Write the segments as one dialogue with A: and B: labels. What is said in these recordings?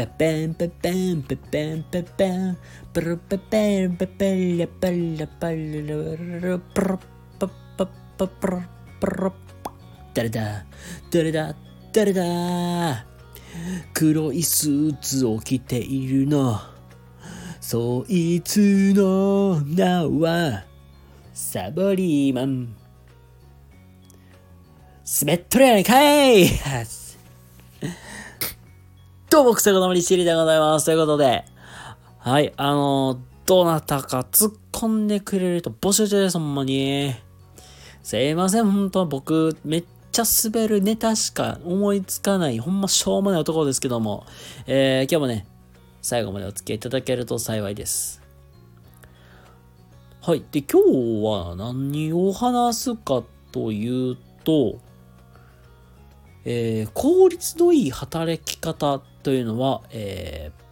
A: ペペンペペンペペンペペンプルペペンペペラパラパララプルパパパプルプル誰だ誰だ誰だ黒いスーツを着ているのそいつの名はサボリーマン滑っとるやないかいどうも、くせこのりしりでございます。ということで、はい、あのー、どなたか突っ込んでくれると募集中です、ほんまに。すいません、ほんと、僕、めっちゃ滑るネタしか思いつかない、ほんましょうもない男ですけども、えー、今日もね、最後までお付き合いいただけると幸いです。はい。で、今日は何を話すかというと、えー、効率のいい働き方というのは、えー、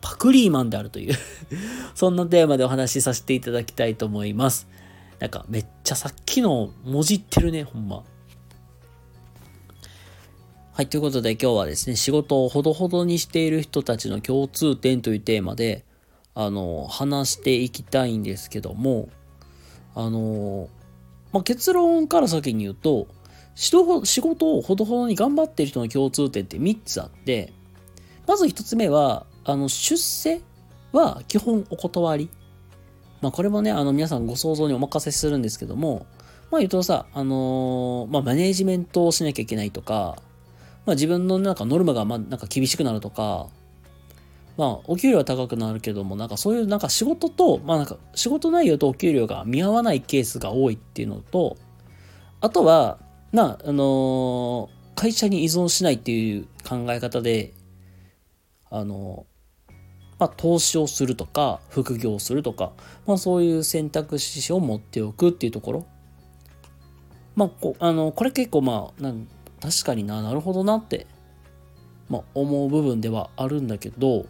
A: パクリーマンであるという そんなテーマでお話しさせていただきたいと思います。なんかめっちゃさっきの文字ってるね、ほんま。はい、ということで今日はですね、仕事をほどほどにしている人たちの共通点というテーマで、あの、話していきたいんですけども、あの、まあ、結論から先に言うと、仕事をほどほどに頑張ってる人の共通点って3つあって、まず1つ目は、あの、出世は基本お断り。まあこれもね、あの皆さんご想像にお任せするんですけども、まあ言うとさ、あのー、まあマネージメントをしなきゃいけないとか、まあ自分のなんかノルマがまあなんか厳しくなるとか、まあお給料は高くなるけども、なんかそういうなんか仕事と、まあなんか仕事内容とお給料が見合わないケースが多いっていうのと、あとは、な、あのー、会社に依存しないっていう考え方で、あのー、まあ、投資をするとか、副業をするとか、まあ、そういう選択肢を持っておくっていうところ。まあ、こあの、これ結構まあ、なん確かにな、なるほどなって、まあ、思う部分ではあるんだけど、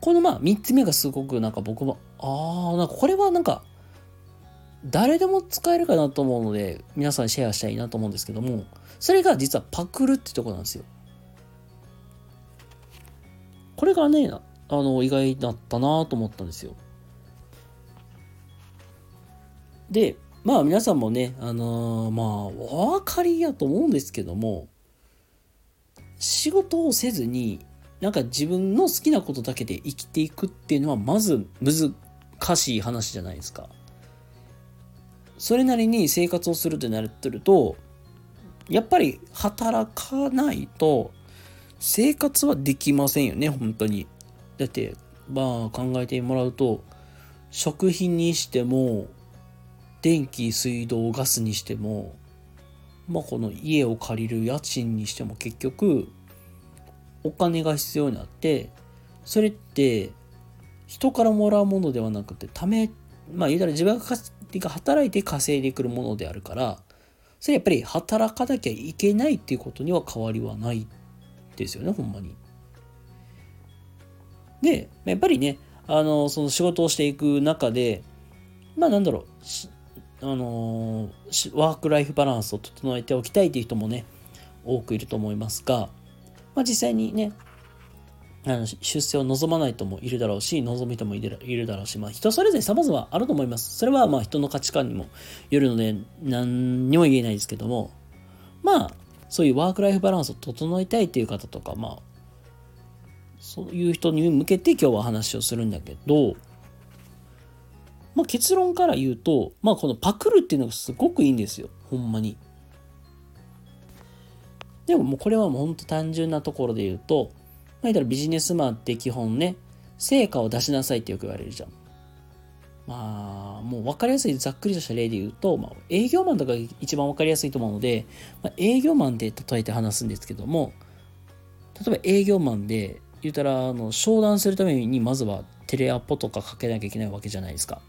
A: このまあ、三つ目がすごくなんか僕も、ああ、なんかこれはなんか、誰でも使えるかなと思うので、皆さんシェアしたいなと思うんですけども、それが実はパクるってとこなんですよ。これがね、あの、意外だったなと思ったんですよ。で、まあ皆さんもね、あのー、まあ、お分かりやと思うんですけども、仕事をせずに、なんか自分の好きなことだけで生きていくっていうのは、まず難しい話じゃないですか。それなりに生活をするってなってると、やっぱり働かないと生活はできませんよね、本当に。だって、まあ考えてもらうと、食品にしても、電気、水道、ガスにしても、まあこの家を借りる家賃にしても結局、お金が必要になって、それって人からもらうものではなくて、ため、まあ言うたら自分がが働いて稼いでくるものであるから、それやっぱり働かなきゃいけないっていうことには変わりはないですよね、ほんまに。で、やっぱりね、あの、その仕事をしていく中で、まあなんだろう、あのワークライフバランスを整えておきたいという人もね、多くいると思いますが、まあ実際にね、あの出世を望まない人もいるだろうし、望む人もいるだろうし、まあ人それぞれ様々あると思います。それはまあ人の価値観にもよるので何にも言えないですけども、まあそういうワークライフバランスを整えたいっていう方とか、まあそういう人に向けて今日は話をするんだけど、まあ結論から言うと、まあこのパクるっていうのがすごくいいんですよ。ほんまに。でももうこれはもうほんと単純なところで言うと、まあ、たらビジネスマンって基本ね、成果を出しなさいってよく言われるじゃん。まあ、もう分かりやすいざっくりとした例で言うと、まあ、営業マンとか一番分かりやすいと思うので、まあ、営業マンで例えて話すんですけども、例えば営業マンで言うたら、あの、商談するためにまずはテレアポとかかけなきゃいけないわけじゃないですか。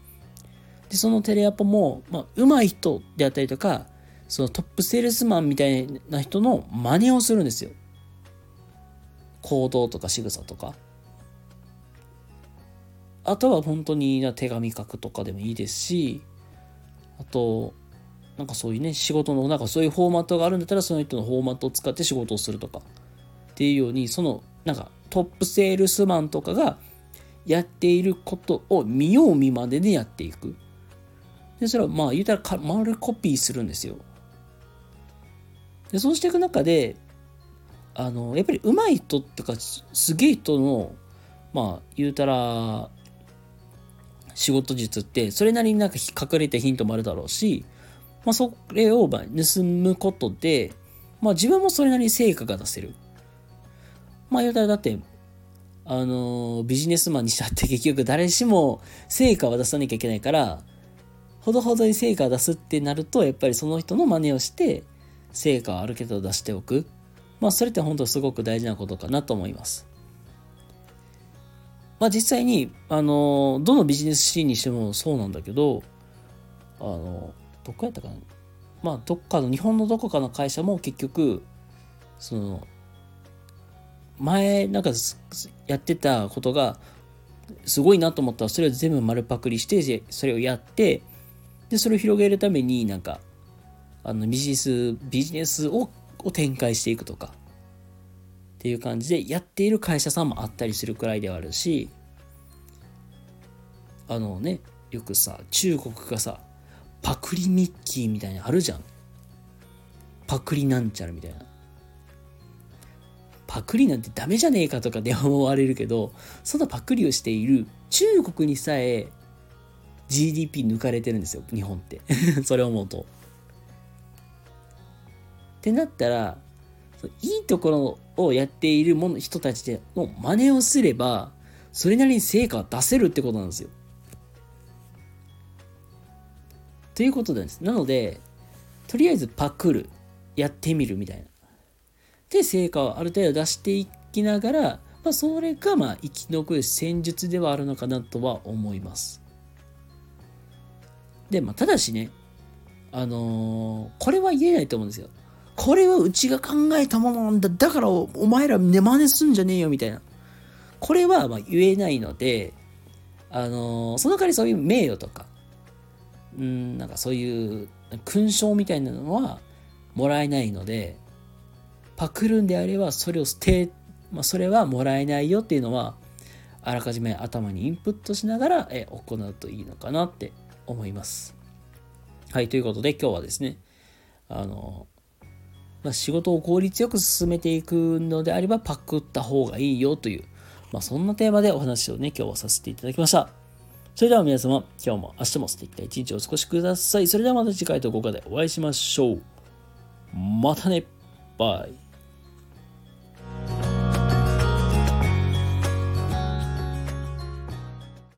A: で、そのテレアポも、まあ、上手い人であったりとか、そのトップセールスマンみたいな人の真似をするんですよ。行動とか仕草とか。あとは本当に手紙書くとかでもいいですし、あと、なんかそういうね、仕事の、なんかそういうフォーマットがあるんだったら、その人のフォーマットを使って仕事をするとか。っていうようにそのなんかトップセールスマンとかがやっていることを見よう見まででやっていく。で、それはまあ言うたら丸コピーするんですよ。で、そうしていく中で、あの、やっぱり上手い人っていうか、すげえ人の、まあ言うたら、仕事術ってそれなりになんか隠れたヒントもあるだろうし、まあ、それをま盗むことで、まあ、自分もそれなりに成果が出せる。まあ言うたらだってあのビジネスマンにしたって 結局誰しも成果は出さなきゃいけないからほどほどに成果を出すってなるとやっぱりその人の真似をして成果をある程度出しておくまあそれって本当すごく大事なことかなと思います。まあ実際にあのどのビジネスシーンにしてもそうなんだけどあのどこやったかな。まあどっかの日本のどこかの会社も結局その前なんかやってたことがすごいなと思ったらそれを全部丸パクリしてそれをやってでそれを広げるためになんかあのビジネスビジネスをを展開していくとかっていう感じでやっている会社さんもあったりするくらいではあるしあのねよくさ中国がさパクリミッキーみたいなのあるじゃんパクリなんちゃらみたいなパクリなんてダメじゃねえかとかで思われるけど、そのパクリをしている中国にさえ GDP 抜かれてるんですよ、日本って。それを思うと。ってなったら、いいところをやっているもの人たちでの真似をすれば、それなりに成果を出せるってことなんですよ。ということなんです。なので、とりあえずパクる、やってみるみたいな。で成果をある程度出していきながら、まあ、それがまあ生き残る戦術ではあるのかなとは思います。で、まあ、ただしね、あのー、これは言えないと思うんですよ。これはうちが考えたものなんだ。だからお前らね、真似すんじゃねえよ、みたいな。これはま言えないので、あのー、その代わりそういう名誉とか、うん、なんかそういう勲章みたいなのはもらえないので、パクるんであればそれを捨て、まあ、それはもらえないよっていうのはあらかじめ頭にインプットしながらえ行うといいのかなって思います。はい、ということで今日はですね、あの、まあ、仕事を効率よく進めていくのであればパクった方がいいよという、まあ、そんなテーマでお話をね、今日はさせていただきました。それでは皆様、今日も明日も素敵な一日をお過ごしください。それではまた次回と動画でお会いしましょう。またね。バイ。